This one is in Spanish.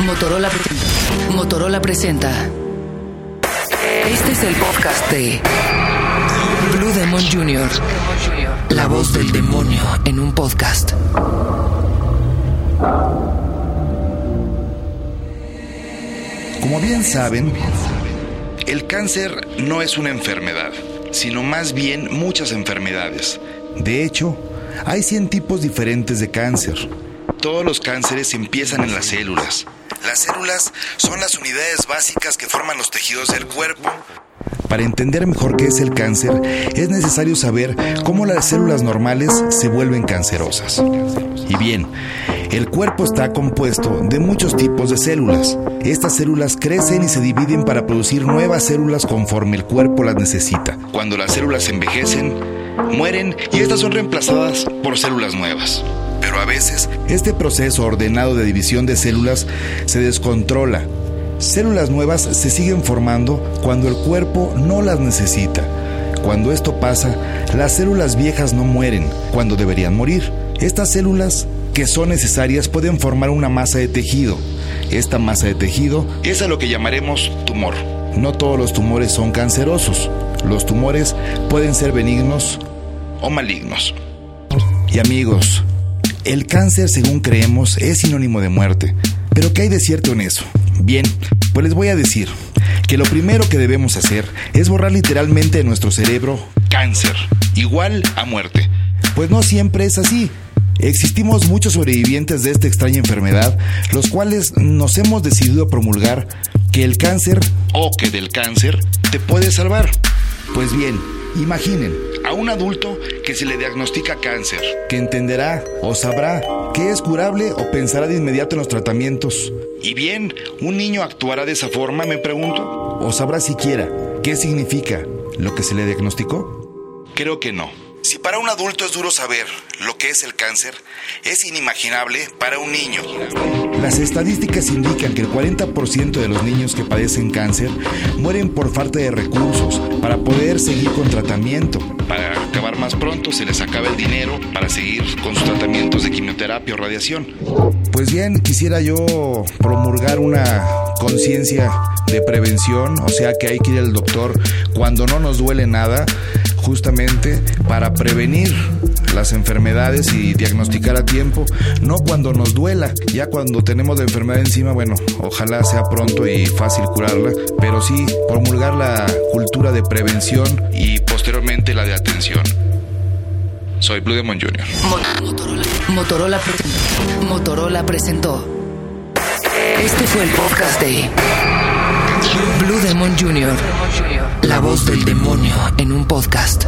Motorola presenta. Este es el podcast de Blue Demon Jr. La voz del demonio en un podcast. Como bien saben, el cáncer no es una enfermedad, sino más bien muchas enfermedades. De hecho, hay 100 tipos diferentes de cáncer. Todos los cánceres empiezan en las células. Las células son las unidades básicas que forman los tejidos del cuerpo. Para entender mejor qué es el cáncer, es necesario saber cómo las células normales se vuelven cancerosas. Y bien, el cuerpo está compuesto de muchos tipos de células. Estas células crecen y se dividen para producir nuevas células conforme el cuerpo las necesita. Cuando las células envejecen, mueren y estas son reemplazadas por células nuevas. Pero a veces, este proceso ordenado de división de células se descontrola Células nuevas se siguen formando cuando el cuerpo no las necesita. Cuando esto pasa, las células viejas no mueren cuando deberían morir. Estas células que son necesarias pueden formar una masa de tejido. Esta masa de tejido es a lo que llamaremos tumor. No todos los tumores son cancerosos. Los tumores pueden ser benignos o malignos. Y amigos, el cáncer, según creemos, es sinónimo de muerte. Pero ¿qué hay de cierto en eso? Bien, pues les voy a decir que lo primero que debemos hacer es borrar literalmente de nuestro cerebro cáncer, igual a muerte. Pues no siempre es así. Existimos muchos sobrevivientes de esta extraña enfermedad, los cuales nos hemos decidido promulgar que el cáncer o que del cáncer te puede salvar. Pues bien, imaginen a un adulto que se le diagnostica cáncer, que entenderá o sabrá que es curable o pensará de inmediato en los tratamientos. Y bien, ¿un niño actuará de esa forma, me pregunto? ¿O sabrá siquiera qué significa lo que se le diagnosticó? Creo que no. Si para un adulto es duro saber lo que es el cáncer, es inimaginable para un niño. Las estadísticas indican que el 40% de los niños que padecen cáncer mueren por falta de recursos para poder seguir con tratamiento. Para pronto se les acaba el dinero para seguir con sus tratamientos de quimioterapia o radiación. Pues bien, quisiera yo promulgar una conciencia de prevención, o sea que hay que ir al doctor cuando no nos duele nada justamente para prevenir las enfermedades y diagnosticar a tiempo, no cuando nos duela, ya cuando tenemos la enfermedad encima, bueno, ojalá sea pronto y fácil curarla, pero sí promulgar la cultura de prevención y posteriormente la de atención. Soy Blue Demon Jr. Motorola, presentó. Motorola presentó. Este fue el podcast de Blue Demon Jr. La voz del demonio en un podcast.